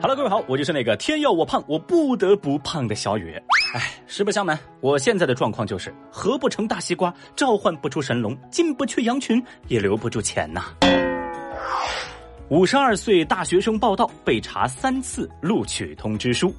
Hello，各位好，我就是那个天要我胖，我不得不胖的小雨。哎，实不相瞒，我现在的状况就是合不成大西瓜，召唤不出神龙，进不去羊群，也留不住钱呐。五十二岁大学生报道被查三次录取通知书。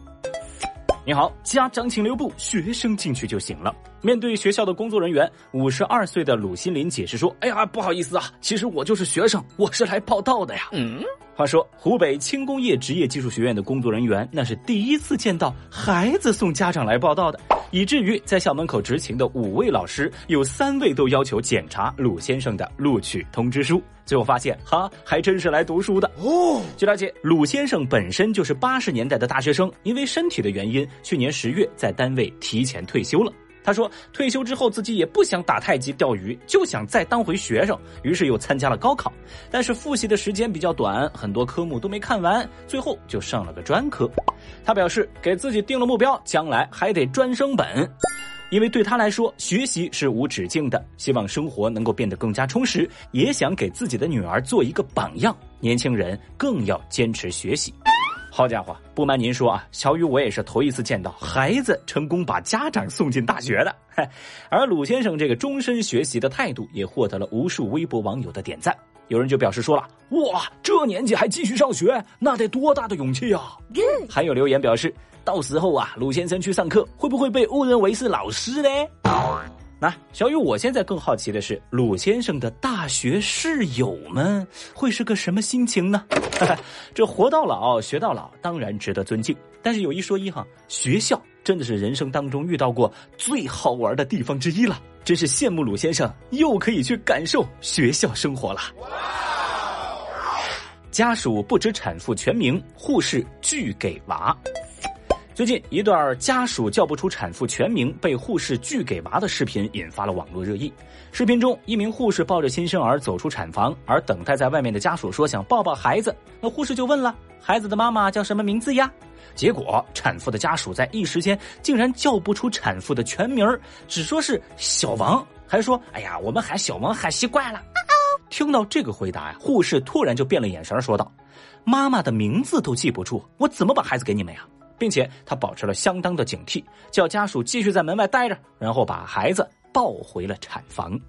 你好，家长请留步，学生进去就行了。面对学校的工作人员，五十二岁的鲁新林解释说：“哎呀，不好意思啊，其实我就是学生，我是来报道的呀。”嗯，话说湖北轻工业职业技术学院的工作人员，那是第一次见到孩子送家长来报道的。以至于在校门口执勤的五位老师，有三位都要求检查鲁先生的录取通知书。最后发现，哈，还真是来读书的哦。据了解，鲁先生本身就是八十年代的大学生，因为身体的原因，去年十月在单位提前退休了。他说，退休之后自己也不想打太极、钓鱼，就想再当回学生，于是又参加了高考。但是复习的时间比较短，很多科目都没看完，最后就上了个专科。他表示，给自己定了目标，将来还得专升本，因为对他来说，学习是无止境的，希望生活能够变得更加充实，也想给自己的女儿做一个榜样。年轻人更要坚持学习。好家伙，不瞒您说啊，小雨我也是头一次见到孩子成功把家长送进大学的。而鲁先生这个终身学习的态度，也获得了无数微博网友的点赞。有人就表示说了：“哇，这年纪还继续上学，那得多大的勇气啊！”还有留言表示：“到时候啊，鲁先生去上课，会不会被误认为是老师呢？”那小雨，我现在更好奇的是，鲁先生的大学室友们会是个什么心情呢？这活到老学到老，当然值得尊敬。但是有一说一哈，学校真的是人生当中遇到过最好玩的地方之一了，真是羡慕鲁先生又可以去感受学校生活了。家属不知产妇全名，护士拒给娃。最近一段家属叫不出产妇全名被护士拒给娃的视频引发了网络热议。视频中，一名护士抱着新生儿走出产房，而等待在外面的家属说想抱抱孩子，那护士就问了孩子的妈妈叫什么名字呀？结果产妇的家属在一时间竟然叫不出产妇的全名只说是小王，还说哎呀我们喊小王喊习惯了。听到这个回答呀，护士突然就变了眼神，说道：“妈妈的名字都记不住，我怎么把孩子给你们呀？”并且他保持了相当的警惕，叫家属继续在门外待着，然后把孩子抱回了产房。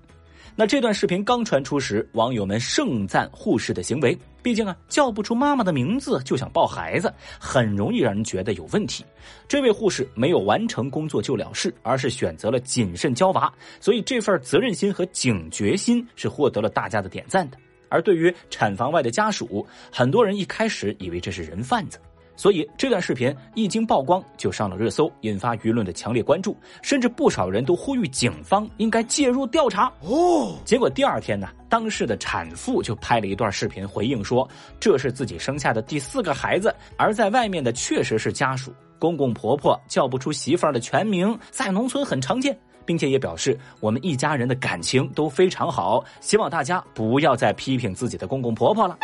那这段视频刚传出时，网友们盛赞护士的行为。毕竟啊，叫不出妈妈的名字就想抱孩子，很容易让人觉得有问题。这位护士没有完成工作就了事，而是选择了谨慎教娃，所以这份责任心和警觉心是获得了大家的点赞的。而对于产房外的家属，很多人一开始以为这是人贩子。所以这段视频一经曝光就上了热搜，引发舆论的强烈关注，甚至不少人都呼吁警方应该介入调查。哦，结果第二天呢，当事的产妇就拍了一段视频回应说，这是自己生下的第四个孩子，而在外面的确实是家属，公公婆婆叫不出媳妇儿的全名，在农村很常见，并且也表示我们一家人的感情都非常好，希望大家不要再批评自己的公公婆婆了。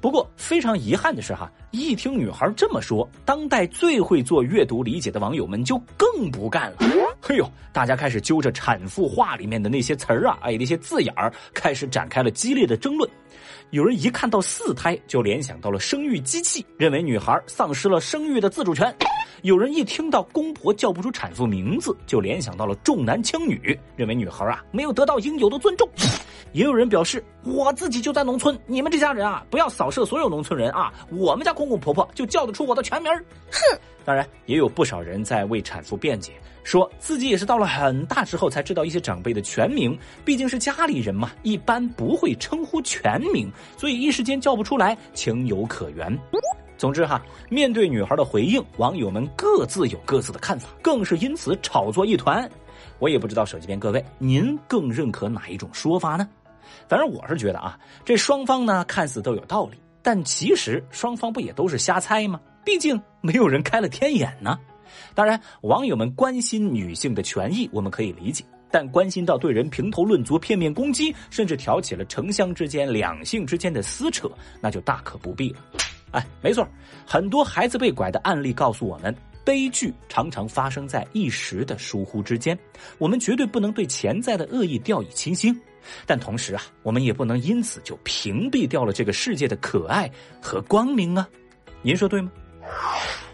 不过非常遗憾的是，哈，一听女孩这么说，当代最会做阅读理解的网友们就更不干了。嘿呦，大家开始揪着产妇话里面的那些词儿啊，哎，那些字眼儿，开始展开了激烈的争论。有人一看到四胎就联想到了生育机器，认为女孩丧失了生育的自主权；有人一听到公婆叫不出产妇名字，就联想到了重男轻女，认为女孩啊没有得到应有的尊重。也有人表示，我自己就在农村，你们这家人啊，不要扫射所有农村人啊！我们家公公婆婆就叫得出我的全名哼！当然，也有不少人在为产妇辩解，说自己也是到了很大之后才知道一些长辈的全名，毕竟是家里人嘛，一般不会称呼全名，所以一时间叫不出来，情有可原。总之哈，面对女孩的回应，网友们各自有各自的看法，更是因此炒作一团。我也不知道手机边各位，您更认可哪一种说法呢？反正我是觉得啊，这双方呢看似都有道理，但其实双方不也都是瞎猜吗？毕竟没有人开了天眼呢。当然，网友们关心女性的权益，我们可以理解，但关心到对人评头论足、片面攻击，甚至挑起了城乡之间、两性之间的撕扯，那就大可不必了。哎，没错，很多孩子被拐的案例告诉我们。悲剧常常发生在一时的疏忽之间，我们绝对不能对潜在的恶意掉以轻心。但同时啊，我们也不能因此就屏蔽掉了这个世界的可爱和光明啊！您说对吗？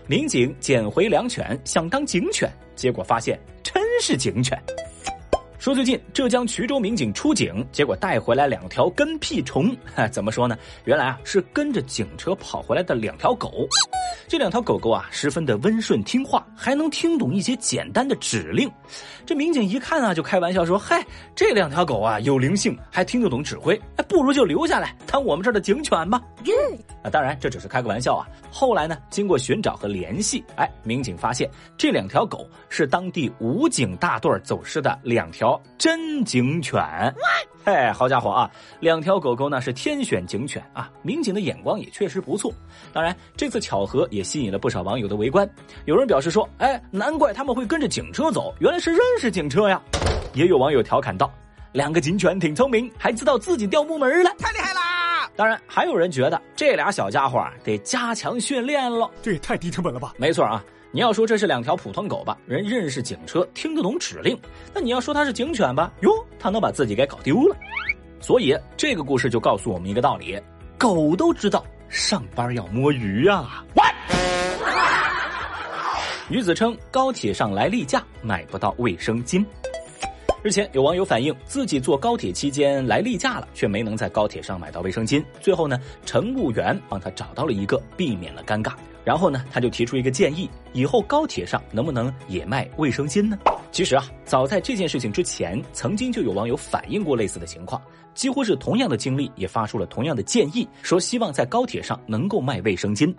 民警捡回良犬，想当警犬，结果发现真是警犬。说最近浙江衢州民警出警，结果带回来两条跟屁虫。怎么说呢？原来啊是跟着警车跑回来的两条狗。这两条狗狗啊，十分的温顺听话，还能听懂一些简单的指令。这民警一看啊，就开玩笑说：“嗨，这两条狗啊有灵性，还听得懂指挥，哎，不如就留下来当我们这儿的警犬吧。”啊，当然这只是开个玩笑啊。后来呢，经过寻找和联系，哎，民警发现这两条狗是当地武警大队走失的两条真警犬。嘿，好家伙啊！两条狗狗呢是天选警犬啊，民警的眼光也确实不错。当然，这次巧合也吸引了不少网友的围观。有人表示说：“哎，难怪他们会跟着警车走，原来是认识警车呀。”也有网友调侃道：“两个警犬挺聪明，还知道自己掉木门了，太厉害啦！”当然，还有人觉得这俩小家伙得加强训练了，这也太低成本了吧？没错啊。你要说这是两条普通狗吧，人认识警车，听得懂指令；那你要说它是警犬吧，哟，它能把自己给搞丢了。所以这个故事就告诉我们一个道理：狗都知道上班要摸鱼呀。女子称高铁上来例假买不到卫生巾。日前，有网友反映自己坐高铁期间来例假了，却没能在高铁上买到卫生巾。最后呢，乘务员帮他找到了一个，避免了尴尬。然后呢，他就提出一个建议：以后高铁上能不能也卖卫生巾呢？其实啊，早在这件事情之前，曾经就有网友反映过类似的情况，几乎是同样的经历，也发出了同样的建议，说希望在高铁上能够卖卫生巾。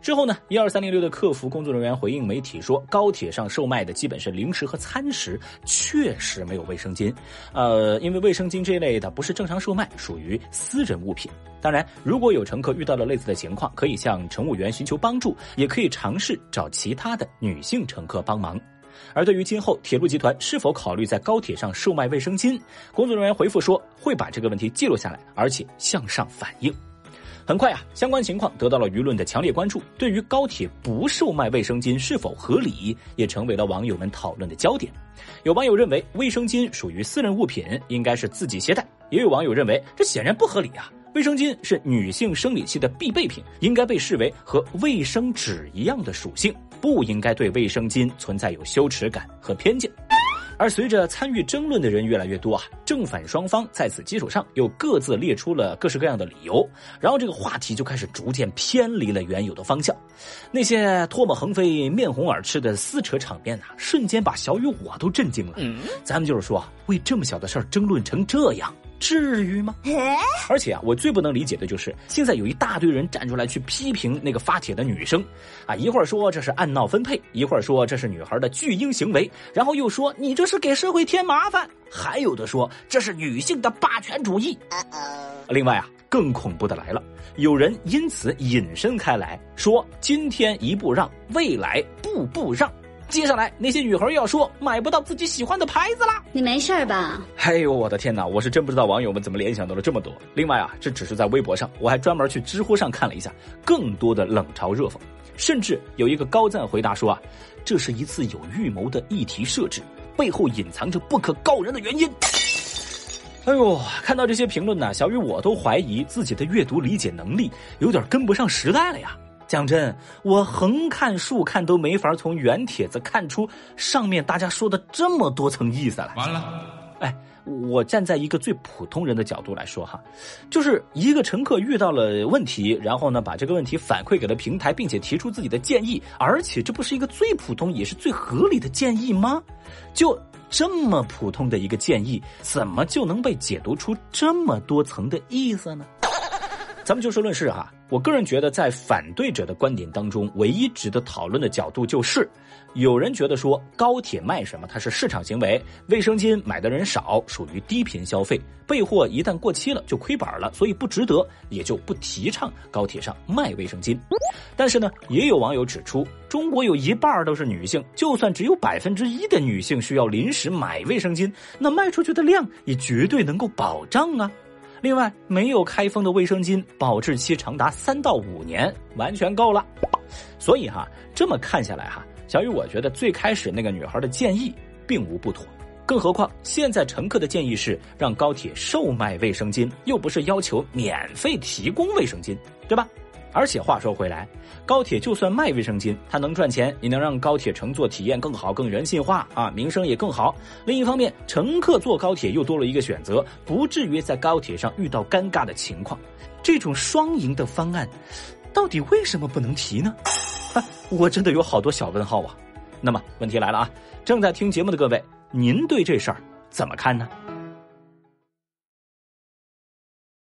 之后呢，一二三零六的客服工作人员回应媒体说，高铁上售卖的基本是零食和餐食，确实没有卫生巾。呃，因为卫生巾这一类的不是正常售卖，属于私人物品。当然，如果有乘客遇到了类似的情况，可以向乘务员寻求帮助，也可以尝试找其他的女性乘客帮忙。而对于今后铁路集团是否考虑在高铁上售卖卫生巾，工作人员回复说会把这个问题记录下来，而且向上反映。很快啊，相关情况得到了舆论的强烈关注。对于高铁不售卖卫生巾是否合理，也成为了网友们讨论的焦点。有网友认为卫生巾属于私人物品，应该是自己携带；也有网友认为这显然不合理啊！卫生巾是女性生理期的必备品，应该被视为和卫生纸一样的属性，不应该对卫生巾存在有羞耻感和偏见。而随着参与争论的人越来越多啊，正反双方在此基础上又各自列出了各式各样的理由，然后这个话题就开始逐渐偏离了原有的方向。那些唾沫横飞、面红耳赤的撕扯场面啊，瞬间把小雨我都震惊了。咱们就是说，为这么小的事儿争论成这样。至于吗？而且啊，我最不能理解的就是现在有一大堆人站出来去批评那个发帖的女生，啊，一会儿说这是按闹分配，一会儿说这是女孩的巨婴行为，然后又说你这是给社会添麻烦，还有的说这是女性的霸权主义。另外啊，更恐怖的来了，有人因此引申开来说，今天一步让，未来步步让。接下来那些女孩又要说买不到自己喜欢的牌子啦，你没事吧？哎呦我的天哪，我是真不知道网友们怎么联想到了这么多。另外啊，这只是在微博上，我还专门去知乎上看了一下，更多的冷嘲热讽，甚至有一个高赞回答说啊，这是一次有预谋的议题设置，背后隐藏着不可告人的原因。哎呦，看到这些评论呢，小雨我都怀疑自己的阅读理解能力有点跟不上时代了呀。讲真，我横看竖看都没法从原帖子看出上面大家说的这么多层意思来。完了，哎，我站在一个最普通人的角度来说哈，就是一个乘客遇到了问题，然后呢把这个问题反馈给了平台，并且提出自己的建议，而且这不是一个最普通也是最合理的建议吗？就这么普通的一个建议，怎么就能被解读出这么多层的意思呢？咱们就事论事哈，我个人觉得，在反对者的观点当中，唯一值得讨论的角度就是，有人觉得说高铁卖什么它是市场行为，卫生巾买的人少，属于低频消费，备货一旦过期了就亏本了，所以不值得，也就不提倡高铁上卖卫生巾。但是呢，也有网友指出，中国有一半都是女性，就算只有百分之一的女性需要临时买卫生巾，那卖出去的量也绝对能够保障啊。另外，没有开封的卫生巾保质期长达三到五年，完全够了。所以哈，这么看下来哈，小雨，我觉得最开始那个女孩的建议并无不妥。更何况现在乘客的建议是让高铁售卖卫生巾，又不是要求免费提供卫生巾，对吧？而且话说回来，高铁就算卖卫生巾，它能赚钱，也能让高铁乘坐体验更好、更人性化啊，名声也更好。另一方面，乘客坐高铁又多了一个选择，不至于在高铁上遇到尴尬的情况。这种双赢的方案，到底为什么不能提呢？啊，我真的有好多小问号啊。那么问题来了啊，正在听节目的各位，您对这事儿怎么看呢？